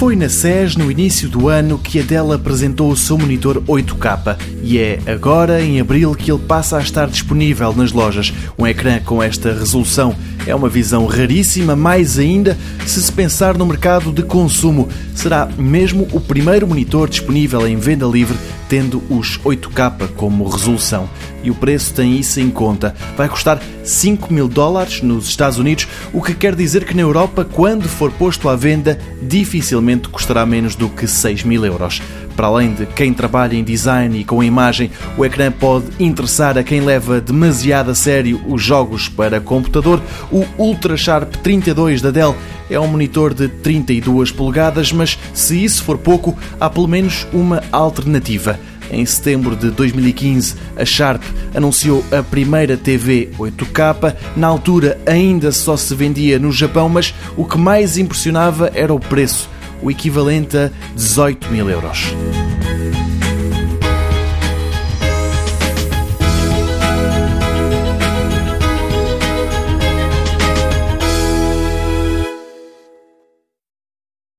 Foi na SES, no início do ano, que a Dell apresentou o seu monitor 8K e é agora, em abril, que ele passa a estar disponível nas lojas. Um ecrã com esta resolução é uma visão raríssima, mais ainda se se pensar no mercado de consumo. Será mesmo o primeiro monitor disponível em venda livre tendo os 8K como resolução. E o preço tem isso em conta. Vai custar 5 mil dólares nos Estados Unidos, o que quer dizer que na Europa, quando for posto à venda, dificilmente custará menos do que 6 mil euros. Para além de quem trabalha em design e com imagem, o ecrã pode interessar a quem leva demasiado a sério os jogos para computador. O Ultra Sharp 32 da Dell é um monitor de 32 polegadas, mas se isso for pouco, há pelo menos uma alternativa. Em setembro de 2015, a Sharp anunciou a primeira TV 8K. Na altura ainda só se vendia no Japão, mas o que mais impressionava era o preço, o equivalente a 18 mil euros.